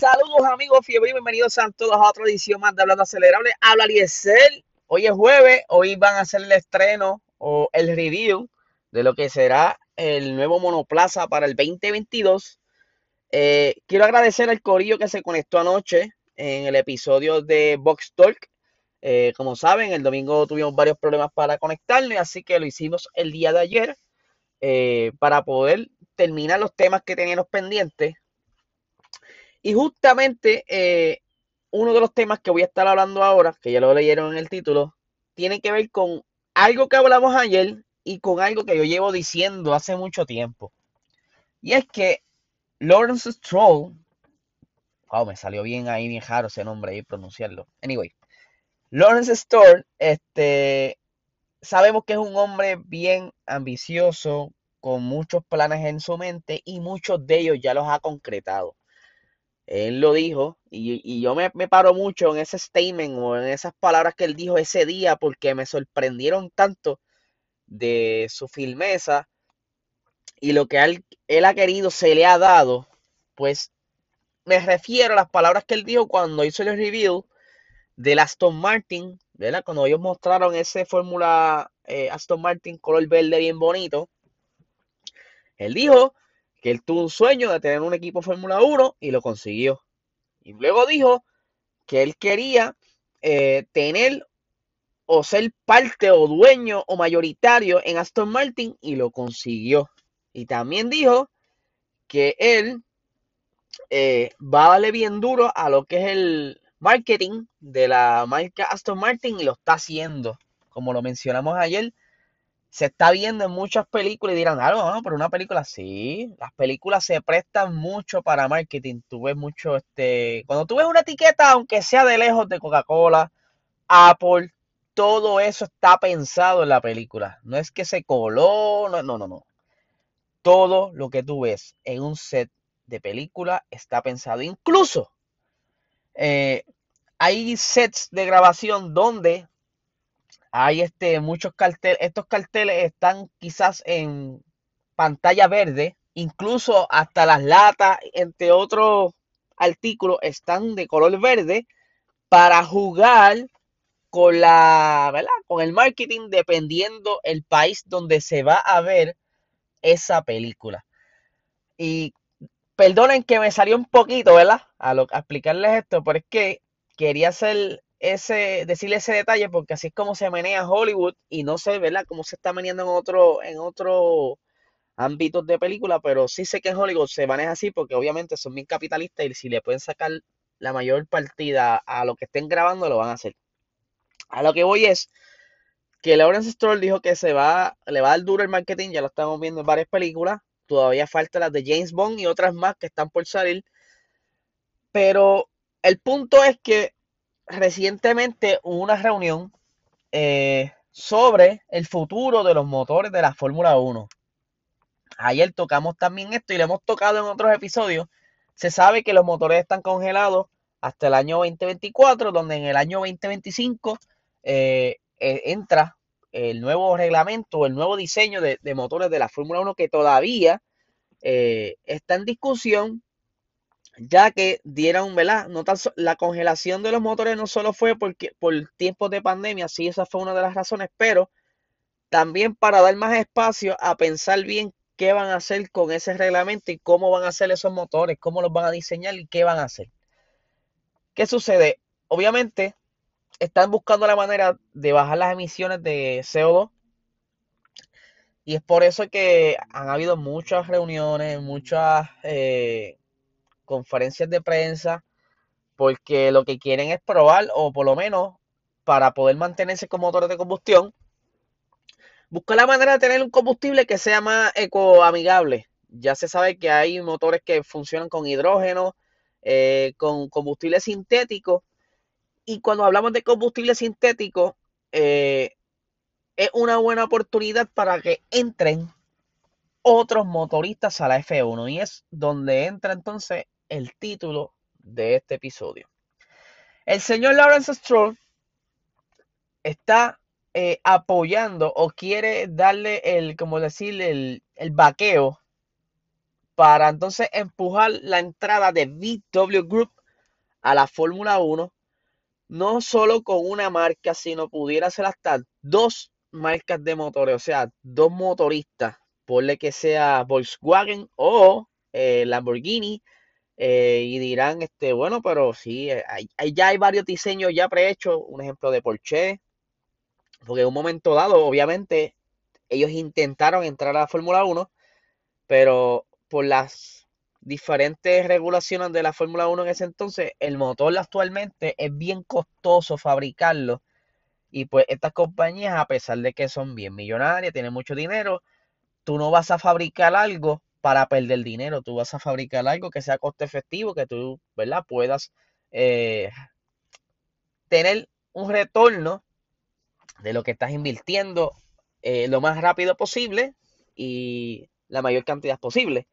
Saludos amigos fiebre bienvenidos a todos a otra edición más de Hablando Acelerable. Habla Liesel. Hoy es jueves, hoy van a hacer el estreno o el review de lo que será el nuevo monoplaza para el 2022. Eh, quiero agradecer al corillo que se conectó anoche en el episodio de Box Talk. Eh, como saben, el domingo tuvimos varios problemas para conectarnos, así que lo hicimos el día de ayer eh, para poder terminar los temas que teníamos pendientes y justamente eh, uno de los temas que voy a estar hablando ahora, que ya lo leyeron en el título, tiene que ver con algo que hablamos ayer y con algo que yo llevo diciendo hace mucho tiempo. Y es que Lawrence Stroll, wow, me salió bien ahí, bien raro ese nombre ahí pronunciarlo. Anyway, Lawrence Stroll, este, sabemos que es un hombre bien ambicioso, con muchos planes en su mente y muchos de ellos ya los ha concretado. Él lo dijo y, yo me, paro mucho en ese statement o en esas palabras que él dijo ese día porque me sorprendieron tanto de su firmeza y lo que él, ha querido se le ha dado, pues me refiero a las palabras que él dijo cuando hizo el review del Aston Martin, ¿verdad? Cuando ellos mostraron ese Fórmula eh, Aston Martin color verde bien bonito. Él dijo que él tuvo un sueño de tener un equipo Fórmula 1 y lo consiguió. Y luego dijo que él quería eh, tener o ser parte o dueño o mayoritario en Aston Martin y lo consiguió. Y también dijo que él eh, va a darle bien duro a lo que es el marketing de la marca Aston Martin y lo está haciendo. Como lo mencionamos ayer, se está viendo en muchas películas y dirán, ah, no, pero una película sí, las películas se prestan mucho para marketing. Tú ves mucho, este, cuando tú ves una etiqueta, aunque sea de lejos de Coca-Cola, Apple, todo eso está pensado en la película. No es que se coló, no, no, no. Todo lo que tú ves en un set de película está pensado. Incluso eh, hay sets de grabación donde hay este, muchos carteles, estos carteles están quizás en pantalla verde, incluso hasta las latas, entre otros artículos, están de color verde para jugar con la, ¿verdad? Con el marketing dependiendo el país donde se va a ver esa película. Y perdonen que me salió un poquito, ¿verdad? A, lo, a explicarles esto, pero es que quería hacer ese, decirle ese detalle porque así es como se menea Hollywood y no sé, ¿verdad? Cómo se está meneando en otro, en otro ámbitos de película, pero sí sé que en Hollywood se maneja así porque obviamente son bien capitalistas y si le pueden sacar la mayor partida a lo que estén grabando, lo van a hacer. A lo que voy es que Lawrence Stroll dijo que se va, le va a dar duro el marketing, ya lo estamos viendo en varias películas, todavía falta las de James Bond y otras más que están por salir, pero el punto es que recientemente hubo una reunión eh, sobre el futuro de los motores de la Fórmula 1. Ayer tocamos también esto y lo hemos tocado en otros episodios. Se sabe que los motores están congelados hasta el año 2024, donde en el año 2025 eh, eh, entra el nuevo reglamento, el nuevo diseño de, motores de la Fórmula 1 que todavía está en discusión ya que dieron, ¿verdad? No la congelación de los motores no solo fue porque, por tiempos de pandemia, sí, esa fue una de las razones, pero también para dar más espacio a pensar bien qué van a hacer con ese reglamento y cómo van a hacer esos motores, cómo los van a diseñar y qué van a hacer. ¿Qué sucede? Obviamente, están buscando la manera de bajar las emisiones de CO2. Y es por eso que han habido muchas reuniones, muchas eh, conferencias de prensa, porque lo que quieren es probar, o por lo menos para poder mantenerse con motores de combustión, buscar la manera de tener un combustible que sea más ecoamigable. Ya se sabe que hay motores que funcionan con hidrógeno, eh, con combustible sintético. Y cuando hablamos de combustible sintético, eh, es una buena oportunidad para que entren otros motoristas a la F1. Y es donde entra entonces el título de este episodio. El señor Lawrence Stroll está eh, apoyando o quiere darle el, como decir, el, el vaqueo para entonces empujar la entrada de VW Group a la Fórmula 1, no solo con una marca, sino pudiera ser hasta dos marcas de motores, o sea, dos motoristas, ponle que sea Volkswagen o eh, Lamborghini, eh, y dirán, este, bueno, pero sí, eh, hay, ya hay varios diseños ya prehechos, un ejemplo de Porsche, porque en un momento dado, obviamente, ellos intentaron entrar a la Fórmula 1, pero por las diferentes regulaciones de la Fórmula 1 en ese entonces, el motor actualmente es bien costoso fabricarlo. Y pues estas compañías, a pesar de que son bien millonarias, tienen mucho dinero, tú no vas a fabricar algo para perder dinero. Tú vas a fabricar algo que sea coste efectivo, que tú, ¿verdad? Puedas eh, tener un retorno de lo que estás invirtiendo eh, lo más rápido posible y la mayor cantidad posible.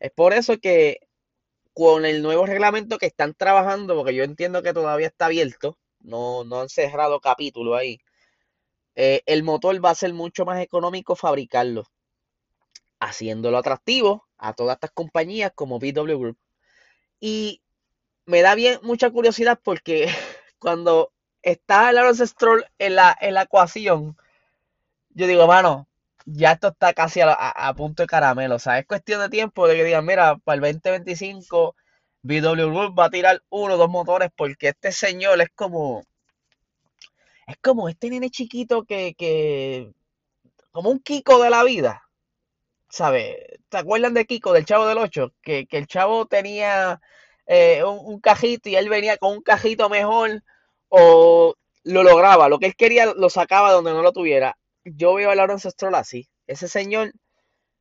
Es por eso que con el nuevo reglamento que están trabajando, porque yo entiendo que todavía está abierto, no, no han cerrado capítulo ahí, eh, el motor va a ser mucho más económico fabricarlo haciéndolo atractivo a todas estas compañías como VW Group. Y me da bien mucha curiosidad porque cuando está el Stroll en la, en la ecuación, yo digo, mano, ya esto está casi a, punto de caramelo. O sea, es cuestión de tiempo de que digan, mira, para el 2025 VW Group va a tirar uno o dos motores porque este señor es como... Es como este nene chiquito que, que... Como un Kiko de la vida. ¿Sabes? ¿Te acuerdan de Kiko, del Chavo del 8? Que, el Chavo tenía eh, un, cajito y él venía con un cajito mejor o lo lograba. Lo que él quería lo sacaba donde no lo tuviera. Yo veo a Lawrence Stroll así. Ese señor,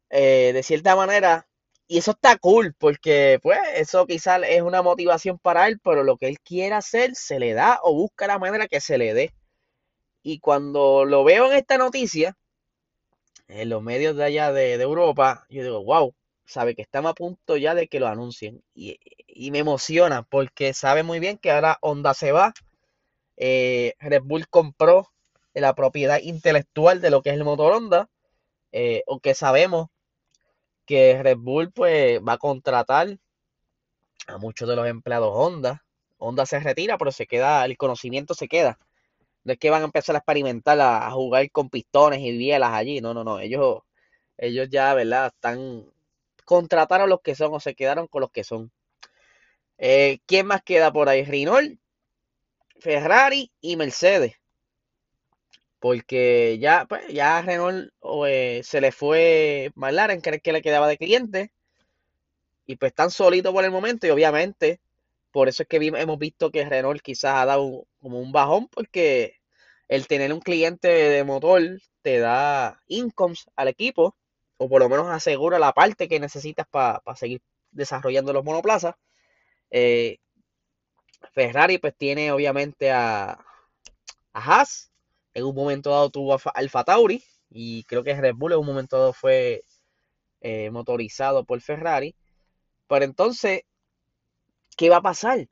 eh, de cierta manera, y eso está cool, porque pues eso quizás es una motivación para él, pero lo que él quiere hacer se le da o busca la manera que se le dé. Y cuando lo veo en esta noticia, en los medios de allá de, Europa, yo digo, wow, sabe que estamos a punto ya de que lo anuncien. Y, me emociona porque sabe muy bien que ahora Honda se va. Eh, Red Bull compró la propiedad intelectual de lo que es el motor Honda. Eh, aunque sabemos que Red Bull pues va a contratar a muchos de los empleados Honda. Honda se retira, pero se queda, el conocimiento se queda. No es que van a empezar a experimentar, a, jugar con pistones y bielas allí. No, no, no. Ellos, ellos ya, ¿verdad? Están. Contrataron los que son o se quedaron con los que son. Eh, ¿Quién más queda por ahí? Renault, Ferrari y Mercedes. Porque ya, pues, ya a Renault eh, se le fue McLaren, que que le quedaba de cliente. Y pues están solitos por el momento. Y obviamente, por eso es que hemos visto que Renault quizás ha dado como un bajón, porque el tener un cliente de motor te da incomes al equipo, o por lo menos asegura la parte que necesitas para seguir desarrollando los monoplazas. Eh, Ferrari pues tiene obviamente a, a Haas, en un momento dado tuvo a Alfa Tauri, y creo que Red Bull en un momento dado fue eh, motorizado por Ferrari. Pero entonces, ¿qué va a pasar?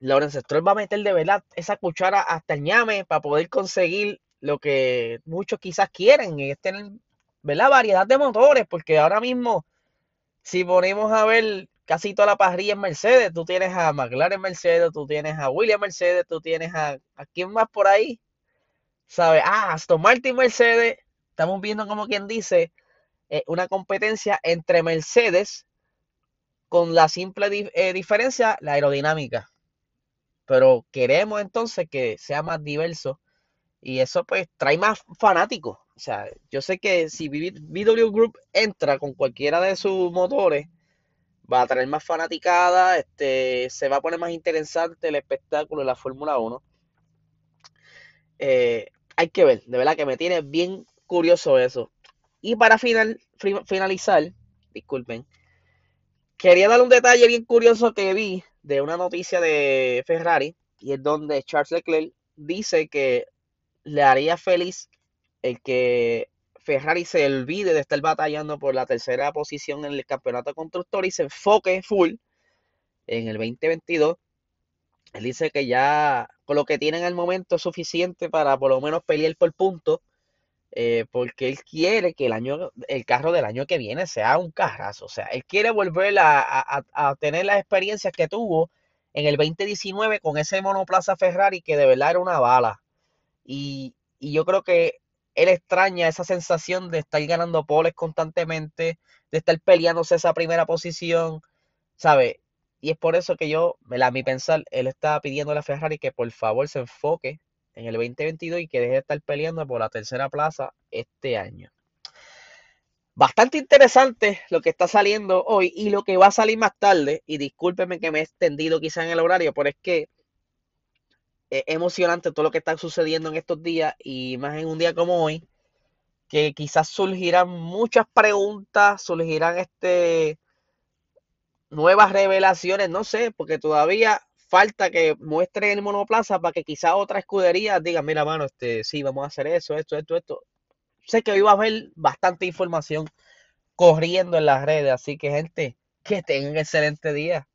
Lawrence Stroll va a meter de verdad esa cuchara hasta el ñame para poder conseguir lo que muchos quizás quieren, es tener ¿verdad? variedad de motores, porque ahora mismo, si ponemos a ver casi toda la parrilla en Mercedes, tú tienes a McLaren Mercedes, tú tienes a William Mercedes, tú tienes a, a quién más por ahí, ¿sabes? Ah, Aston Martin Mercedes, estamos viendo como quien dice, eh, una competencia entre Mercedes con la simple eh, diferencia, la aerodinámica pero queremos entonces que sea más diverso y eso pues trae más fanáticos. O sea, yo sé que si VW Group entra con cualquiera de sus motores, va a traer más fanaticada, este, se va a poner más interesante el espectáculo de la Fórmula 1. Eh, hay que ver, de verdad que me tiene bien curioso eso. Y para final, finalizar, disculpen, quería dar un detalle bien curioso que vi de una noticia de Ferrari y es donde Charles Leclerc dice que le haría feliz el que Ferrari se olvide de estar batallando por la tercera posición en el campeonato constructor y se enfoque full en el 2022. Él dice que ya con lo que tienen al momento es suficiente para por lo menos pelear por puntos eh, porque él quiere que el año, el carro del año que viene sea un carrazo. O sea, él quiere volver a, tener las experiencias que tuvo en el 2019 con ese monoplaza Ferrari que de verdad era una bala. Y, yo creo que él extraña esa sensación de estar ganando poles constantemente, de estar peleándose esa primera posición, ¿sabe? Y es por eso que yo, a mi pensar, él está pidiendo a la Ferrari que por favor se enfoque en el 2022 y que deje de estar peleando por la tercera plaza este año. Bastante interesante lo que está saliendo hoy y lo que va a salir más tarde. Y discúlpeme que me he extendido quizá en el horario, pero es que es emocionante todo lo que está sucediendo en estos días y más en un día como hoy, que quizás surgirán muchas preguntas, surgirán este nuevas revelaciones, no sé, porque todavía falta que muestre el monoplaza para que quizás otra escudería diga, mira, mano, este, sí, vamos a hacer eso, esto, esto, esto. Sé que hoy va a haber bastante información corriendo en las redes, así que gente, que tengan un excelente día.